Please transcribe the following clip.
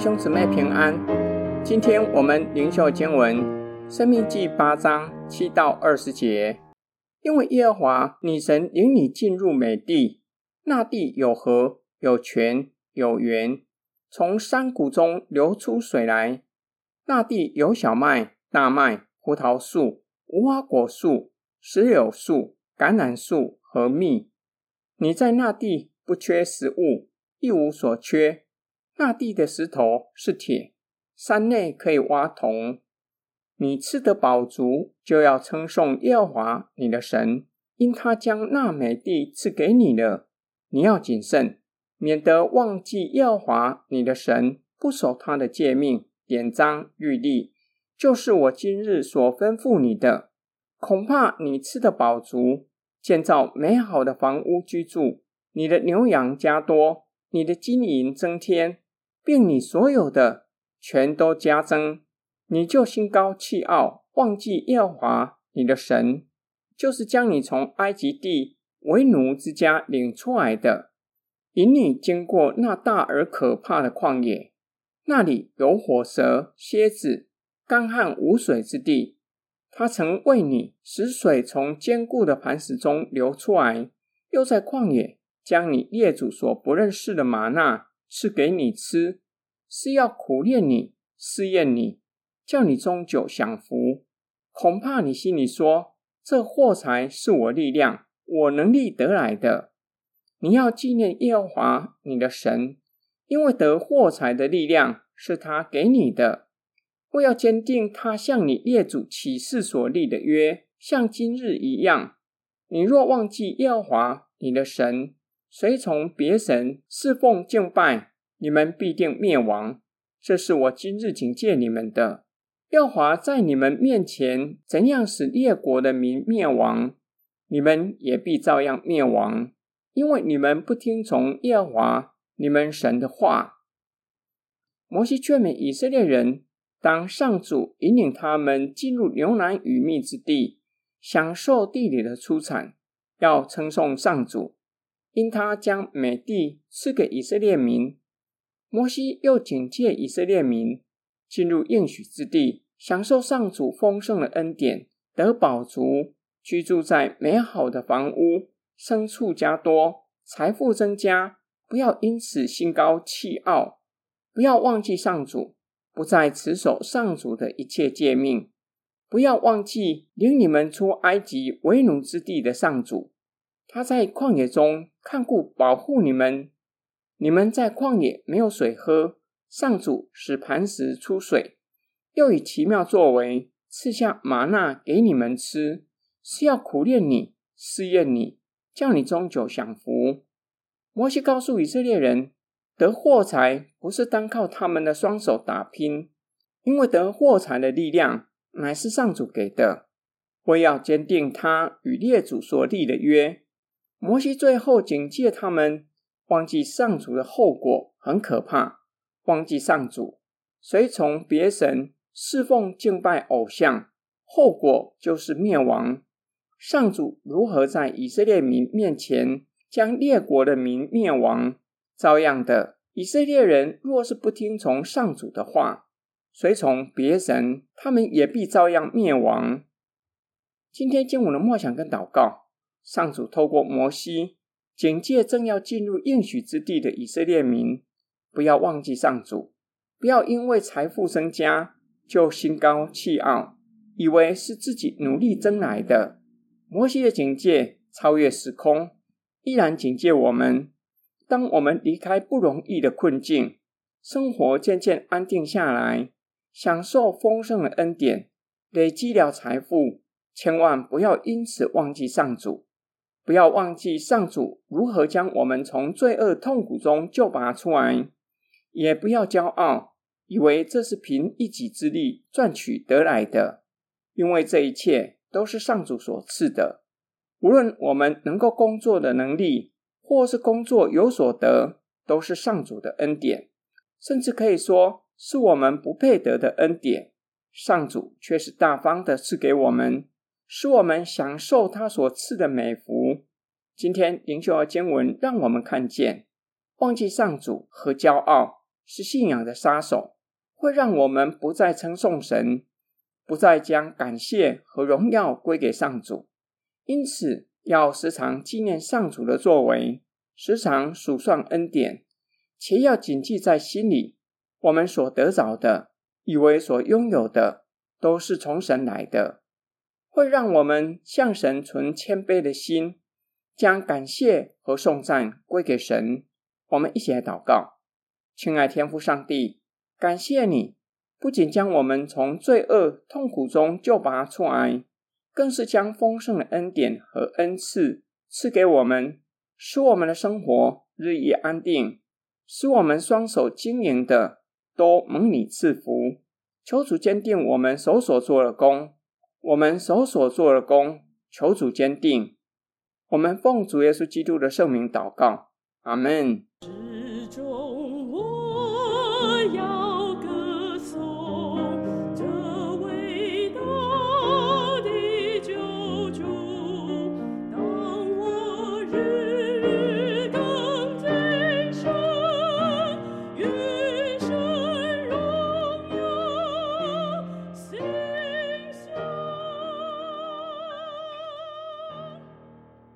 兄姊妹平安。今天我们灵修经文《生命记》八章七到二十节。因为耶和华你神领你进入美地，那地有河、有泉、有源，从山谷中流出水来。那地有小麦、大麦、葡萄树、无花果树、石榴树、橄榄树和蜜。你在那地不缺食物，一无所缺。大地的石头是铁，山内可以挖铜。你吃得饱足，就要称颂耶和华你的神，因他将那美地赐给你了。你要谨慎，免得忘记耶和华你的神，不守他的诫命、典章、律例，就是我今日所吩咐你的。恐怕你吃得饱足，建造美好的房屋居住，你的牛羊加多，你的金银增添。并你所有的全都加增，你就心高气傲，忘记耶和华你的神，就是将你从埃及地为奴之家领出来的，引你经过那大而可怕的旷野，那里有火蛇、蝎子、干旱无水之地。他曾为你使水从坚固的磐石中流出来，又在旷野将你列祖所不认识的吗哪。是给你吃，是要苦炼你、试验你，叫你终久享福。恐怕你心里说：这货财是我力量、我能力得来的。你要纪念耶和华你的神，因为得货财的力量是他给你的。我要坚定他向你列祖起誓所立的约，像今日一样。你若忘记耶和华你的神，随从别神侍奉敬拜，你们必定灭亡。这是我今日警戒你们的。耶和华在你们面前怎样使列国的民灭亡，你们也必照样灭亡，因为你们不听从耶和华你们神的话。摩西劝勉以色列人，当上主引领他们进入牛奶与蜜之地，享受地里的出产，要称颂上主。因他将美地赐给以色列民，摩西又警戒以色列民进入应许之地，享受上主丰盛的恩典，得饱足，居住在美好的房屋，牲畜加多，财富增加。不要因此心高气傲，不要忘记上主，不再持守上主的一切诫命，不要忘记领你们出埃及为奴之地的上主。他在旷野中看顾保护你们，你们在旷野没有水喝，上主使磐石出水，又以奇妙作为赐下吗哪给你们吃，是要苦练你、试验你，叫你终久享福。摩西告诉以色列人，得货财不是单靠他们的双手打拼，因为得货财的力量乃是上主给的，为要坚定他与列祖所立的约。摩西最后警戒他们，忘记上主的后果很可怕，忘记上主，随从别神，侍奉敬拜偶像，后果就是灭亡。上主如何在以色列民面前将列国的民灭亡？照样的，以色列人若是不听从上主的话，随从别神，他们也必照样灭亡。今天经文的默想跟祷告。上主透过摩西警戒正要进入应许之地的以色列民，不要忘记上主，不要因为财富增加就心高气傲，以为是自己努力争来的。摩西的警戒超越时空，依然警戒我们：当我们离开不容易的困境，生活渐渐安定下来，享受丰盛的恩典，累积了财富，千万不要因此忘记上主。不要忘记上主如何将我们从罪恶痛苦中救拔出来，也不要骄傲，以为这是凭一己之力赚取得来的，因为这一切都是上主所赐的。无论我们能够工作的能力，或是工作有所得，都是上主的恩典，甚至可以说是我们不配得的恩典，上主却是大方的赐给我们。使我们享受他所赐的美福。今天灵修的经文让我们看见，忘记上主和骄傲，是信仰的杀手，会让我们不再称颂神，不再将感谢和荣耀归给上主。因此，要时常纪念上主的作为，时常数算恩典，且要谨记在心里：我们所得着的，以为所拥有的，都是从神来的，会让我们向神存谦卑的心，将感谢和颂赞归给神。我们一起来祷告。亲爱天父上帝，感谢你不仅将我们从罪恶痛苦中救拔出来，更是将丰盛的恩典和恩赐赐给我们，使我们的生活日益安定，使我们双手经营的都蒙你赐福。求主坚定我们手所做的工，我们手所做的工，求主坚定。我们奉主耶稣基督的圣名祷告，阿门。